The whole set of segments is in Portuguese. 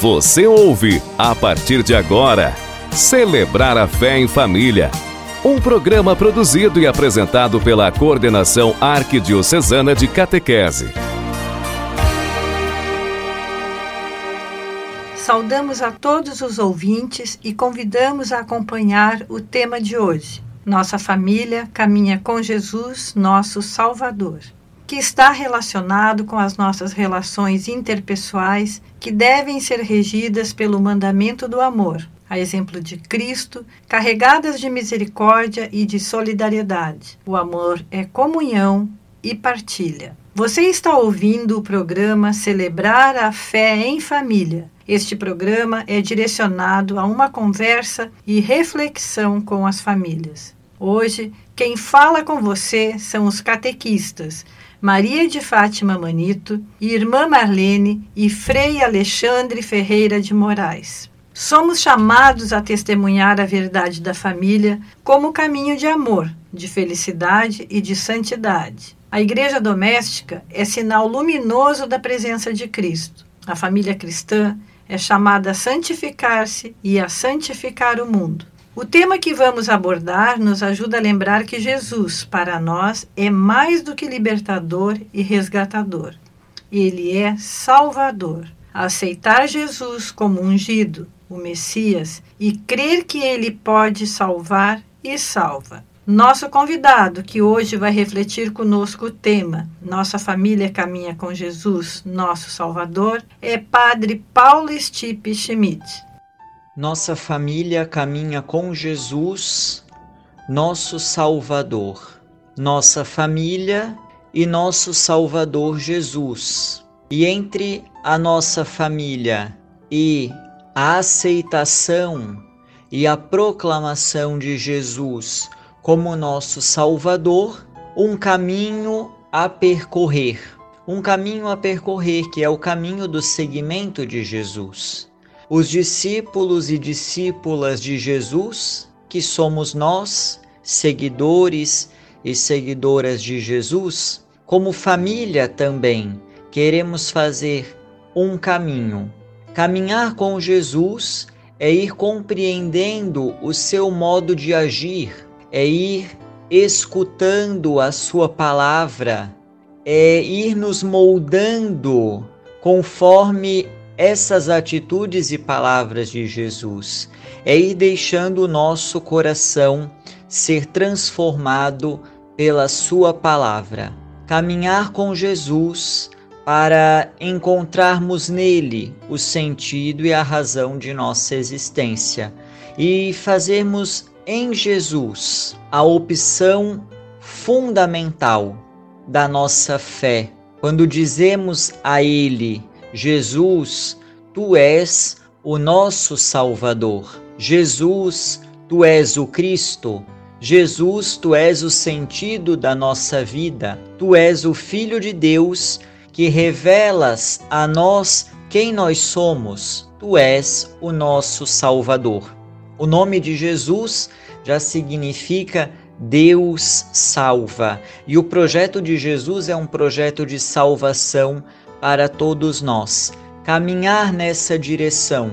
Você ouve, a partir de agora, Celebrar a Fé em Família. Um programa produzido e apresentado pela Coordenação Arquidiocesana de Catequese. Saudamos a todos os ouvintes e convidamos a acompanhar o tema de hoje. Nossa família caminha com Jesus, nosso Salvador que está relacionado com as nossas relações interpessoais que devem ser regidas pelo mandamento do amor, a exemplo de Cristo, carregadas de misericórdia e de solidariedade. O amor é comunhão e partilha. Você está ouvindo o programa Celebrar a Fé em Família. Este programa é direcionado a uma conversa e reflexão com as famílias. Hoje, quem fala com você são os catequistas Maria de Fátima Manito, Irmã Marlene e Frei Alexandre Ferreira de Moraes. Somos chamados a testemunhar a verdade da família como caminho de amor, de felicidade e de santidade. A igreja doméstica é sinal luminoso da presença de Cristo. A família cristã é chamada a santificar-se e a santificar o mundo. O tema que vamos abordar nos ajuda a lembrar que Jesus, para nós, é mais do que libertador e resgatador. Ele é Salvador. Aceitar Jesus como ungido, o Messias, e crer que ele pode salvar e salva. Nosso convidado, que hoje vai refletir conosco o tema Nossa Família Caminha com Jesus, Nosso Salvador, é Padre Paulo Stipe Schmidt. Nossa família caminha com Jesus, nosso Salvador. Nossa família e nosso Salvador Jesus. E entre a nossa família e a aceitação e a proclamação de Jesus como nosso Salvador, um caminho a percorrer. Um caminho a percorrer que é o caminho do seguimento de Jesus os discípulos e discípulas de Jesus, que somos nós, seguidores e seguidoras de Jesus, como família também, queremos fazer um caminho. Caminhar com Jesus é ir compreendendo o seu modo de agir, é ir escutando a sua palavra, é ir nos moldando conforme essas atitudes e palavras de Jesus, é ir deixando o nosso coração ser transformado pela Sua palavra. Caminhar com Jesus para encontrarmos nele o sentido e a razão de nossa existência e fazermos em Jesus a opção fundamental da nossa fé. Quando dizemos a Ele, Jesus, tu és o nosso Salvador. Jesus, tu és o Cristo. Jesus, tu és o sentido da nossa vida. Tu és o Filho de Deus que revelas a nós quem nós somos. Tu és o nosso Salvador. O nome de Jesus já significa Deus salva. E o projeto de Jesus é um projeto de salvação para todos nós caminhar nessa direção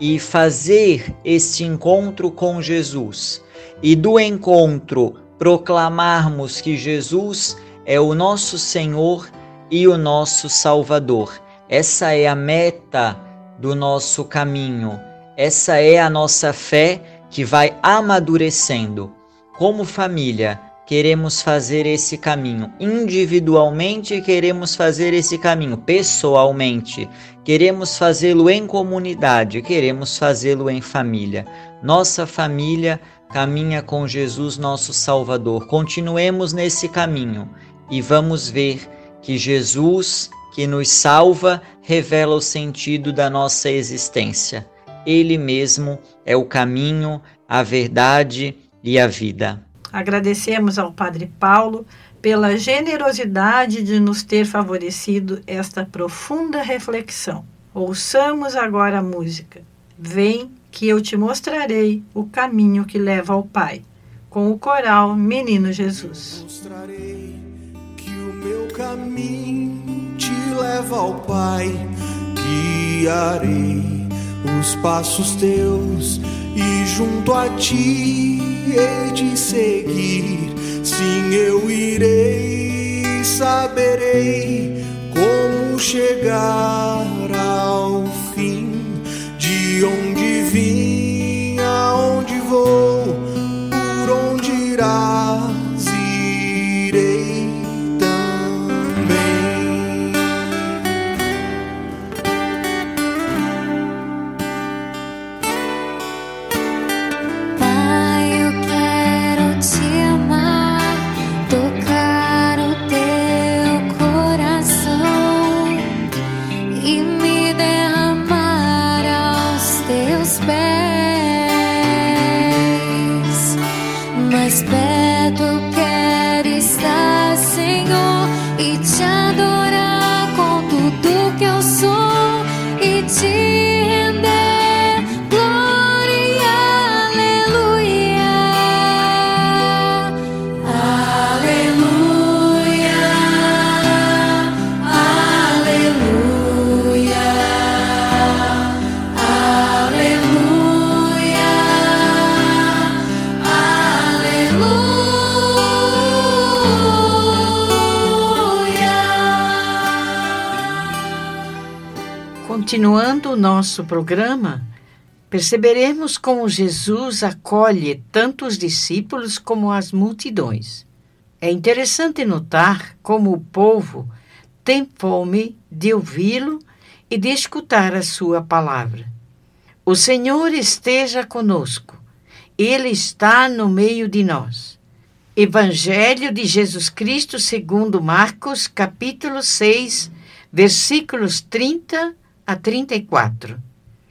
e fazer este encontro com Jesus e do encontro proclamarmos que Jesus é o nosso Senhor e o nosso Salvador. Essa é a meta do nosso caminho. Essa é a nossa fé que vai amadurecendo. Como família, queremos fazer esse caminho. Individualmente, queremos fazer esse caminho. Pessoalmente, queremos fazê-lo em comunidade, queremos fazê-lo em família. Nossa família caminha com Jesus, nosso Salvador. Continuemos nesse caminho e vamos ver que Jesus, que nos salva, revela o sentido da nossa existência. Ele mesmo é o caminho, a verdade e a vida. Agradecemos ao Padre Paulo pela generosidade de nos ter favorecido esta profunda reflexão. Ouçamos agora a música. Vem que eu te mostrarei o caminho que leva ao Pai, com o coral Menino Jesus. Mostrarei que o meu caminho te leva ao Pai, guiarei os passos teus e junto a ti hei de seguir. Sim, eu irei, saberei como chegar nosso programa, perceberemos como Jesus acolhe tanto os discípulos como as multidões. É interessante notar como o povo tem fome de ouvi-lo e de escutar a sua palavra. O Senhor esteja conosco, Ele está no meio de nós. Evangelho de Jesus Cristo segundo Marcos, capítulo 6, versículos 30 a 34.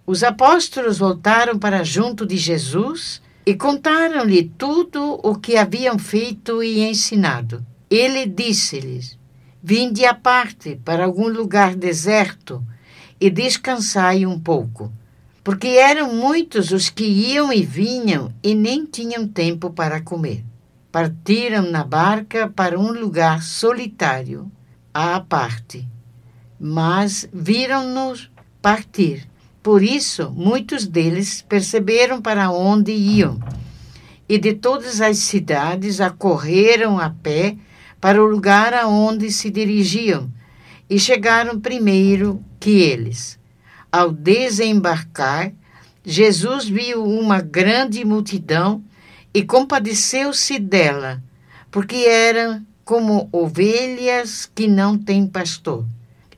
Os apóstolos voltaram para junto de Jesus e contaram-lhe tudo o que haviam feito e ensinado. Ele disse-lhes: Vinde à parte para algum lugar deserto e descansai um pouco, porque eram muitos os que iam e vinham e nem tinham tempo para comer. Partiram na barca para um lugar solitário, à parte, mas viram-nos partir. Por isso, muitos deles perceberam para onde iam, e de todas as cidades acorreram a pé para o lugar aonde se dirigiam, e chegaram primeiro que eles. Ao desembarcar, Jesus viu uma grande multidão e compadeceu-se dela, porque eram como ovelhas que não têm pastor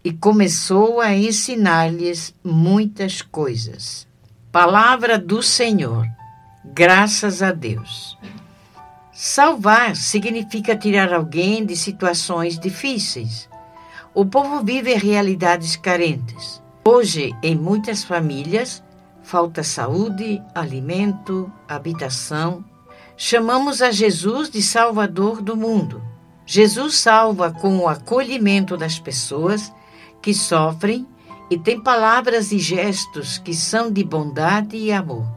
e começou a ensinar-lhes muitas coisas. Palavra do Senhor. Graças a Deus. Salvar significa tirar alguém de situações difíceis. O povo vive realidades carentes. Hoje, em muitas famílias, falta saúde, alimento, habitação. Chamamos a Jesus de Salvador do mundo. Jesus salva com o acolhimento das pessoas que sofrem e tem palavras e gestos que são de bondade e amor.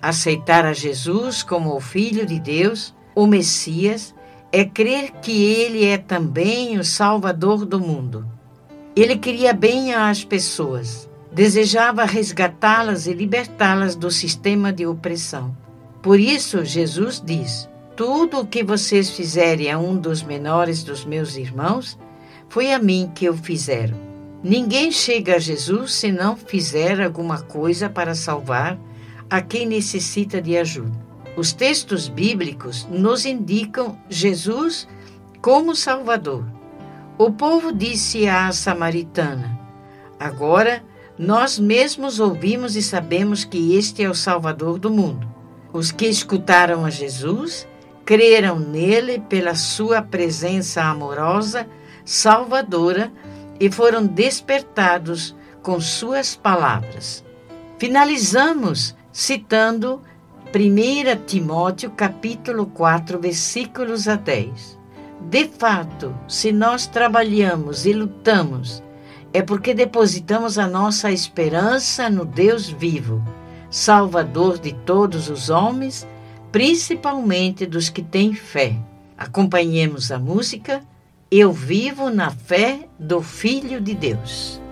Aceitar a Jesus como o Filho de Deus, o Messias, é crer que ele é também o Salvador do mundo. Ele queria bem às pessoas, desejava resgatá-las e libertá-las do sistema de opressão. Por isso, Jesus diz: Tudo o que vocês fizerem a um dos menores dos meus irmãos, foi a mim que o fizeram. Ninguém chega a Jesus se não fizer alguma coisa para salvar a quem necessita de ajuda. Os textos bíblicos nos indicam Jesus como Salvador. O povo disse à samaritana: Agora nós mesmos ouvimos e sabemos que este é o Salvador do mundo. Os que escutaram a Jesus creram nele pela sua presença amorosa, salvadora e foram despertados com suas palavras. Finalizamos citando 1 Timóteo capítulo 4, versículos a 10. De fato, se nós trabalhamos e lutamos, é porque depositamos a nossa esperança no Deus vivo, Salvador de todos os homens, principalmente dos que têm fé. Acompanhemos a música Eu vivo na fé do Filho de Deus.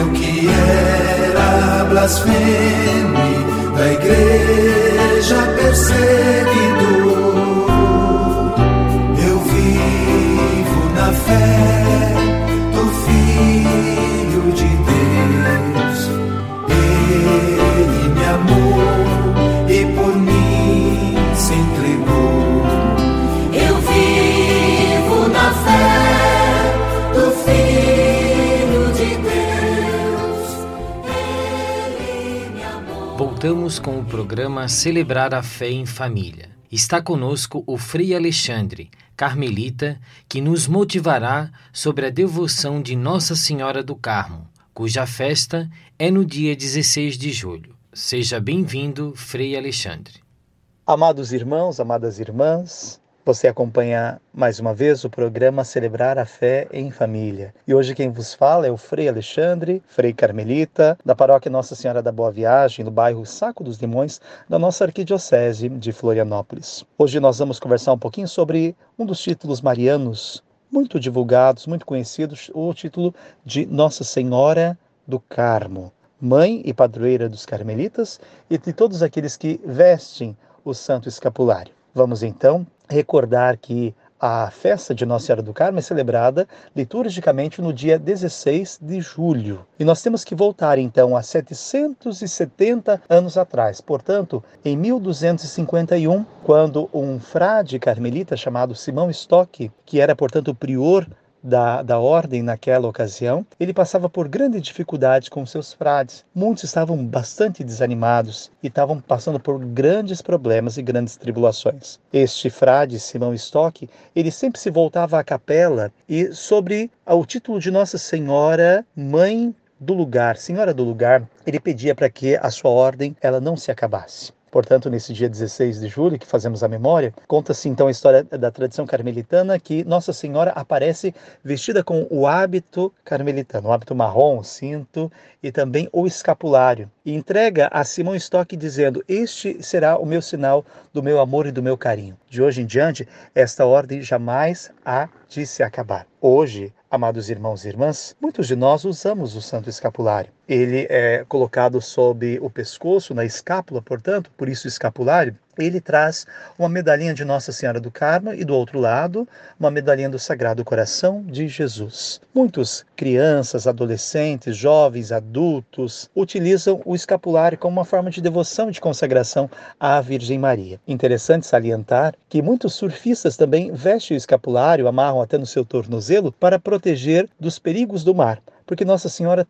eu que era blasfeme da igreja perseguida. Voltamos com o programa Celebrar a Fé em Família. Está conosco o Frei Alexandre, carmelita, que nos motivará sobre a devoção de Nossa Senhora do Carmo, cuja festa é no dia 16 de julho. Seja bem-vindo, Frei Alexandre. Amados irmãos, amadas irmãs, você acompanha mais uma vez o programa Celebrar a Fé em Família. E hoje quem vos fala é o Frei Alexandre, Frei Carmelita, da paróquia Nossa Senhora da Boa Viagem, no bairro Saco dos Limões, da nossa arquidiocese de Florianópolis. Hoje nós vamos conversar um pouquinho sobre um dos títulos marianos muito divulgados, muito conhecidos, o título de Nossa Senhora do Carmo, mãe e padroeira dos carmelitas e de todos aqueles que vestem o santo escapulário. Vamos então recordar que a festa de Nossa Senhora do Carmo é celebrada liturgicamente no dia 16 de julho. E nós temos que voltar então a 770 anos atrás. Portanto, em 1251, quando um frade carmelita chamado Simão Stock, que era portanto prior da, da ordem naquela ocasião, ele passava por grande dificuldade com seus frades. Muitos estavam bastante desanimados e estavam passando por grandes problemas e grandes tribulações. Este frade, Simão Stock, ele sempre se voltava à capela e sobre o título de Nossa Senhora, Mãe do lugar, Senhora do lugar, ele pedia para que a sua ordem ela não se acabasse. Portanto, nesse dia 16 de julho, que fazemos a memória, conta-se então a história da tradição carmelitana que Nossa Senhora aparece vestida com o hábito carmelitano, o hábito marrom, o cinto e também o escapulário. E entrega a Simão Stock dizendo: Este será o meu sinal do meu amor e do meu carinho. De hoje em diante, esta ordem jamais há de se acabar. Hoje, amados irmãos e irmãs, muitos de nós usamos o santo escapulário. Ele é colocado sob o pescoço, na escápula, portanto, por isso escapulário. Ele traz uma medalhinha de Nossa Senhora do Carmo e do outro lado, uma medalhinha do Sagrado Coração de Jesus. Muitos crianças, adolescentes, jovens, adultos utilizam o escapulário como uma forma de devoção e de consagração à Virgem Maria. Interessante salientar que muitos surfistas também vestem o escapulário, amarram até no seu tornozelo para proteger dos perigos do mar porque Nossa Senhora,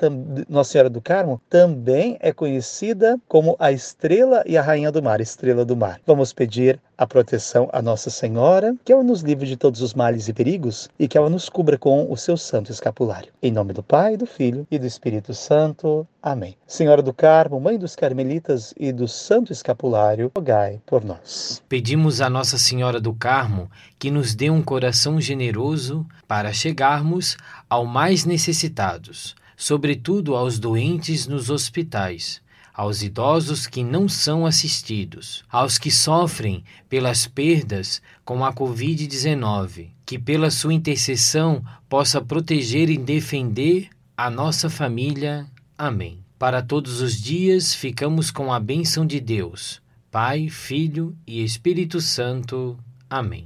Nossa Senhora do Carmo também é conhecida como a estrela e a rainha do mar, estrela do mar. Vamos pedir a proteção a Nossa Senhora, que ela nos livre de todos os males e perigos e que ela nos cubra com o seu santo escapulário. Em nome do Pai, do Filho e do Espírito Santo. Amém. Senhora do Carmo, Mãe dos Carmelitas e do Santo Escapulário, rogai por nós. Pedimos a Nossa Senhora do Carmo que nos dê um coração generoso para chegarmos ao mais necessitados, sobretudo aos doentes nos hospitais, aos idosos que não são assistidos, aos que sofrem pelas perdas com a Covid-19, que pela sua intercessão possa proteger e defender a nossa família. Amém. Para todos os dias ficamos com a bênção de Deus, Pai, Filho e Espírito Santo. Amém.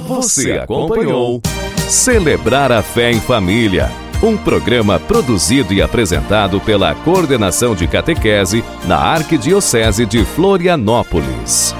Você acompanhou Celebrar a Fé em Família, um programa produzido e apresentado pela Coordenação de Catequese na Arquidiocese de Florianópolis.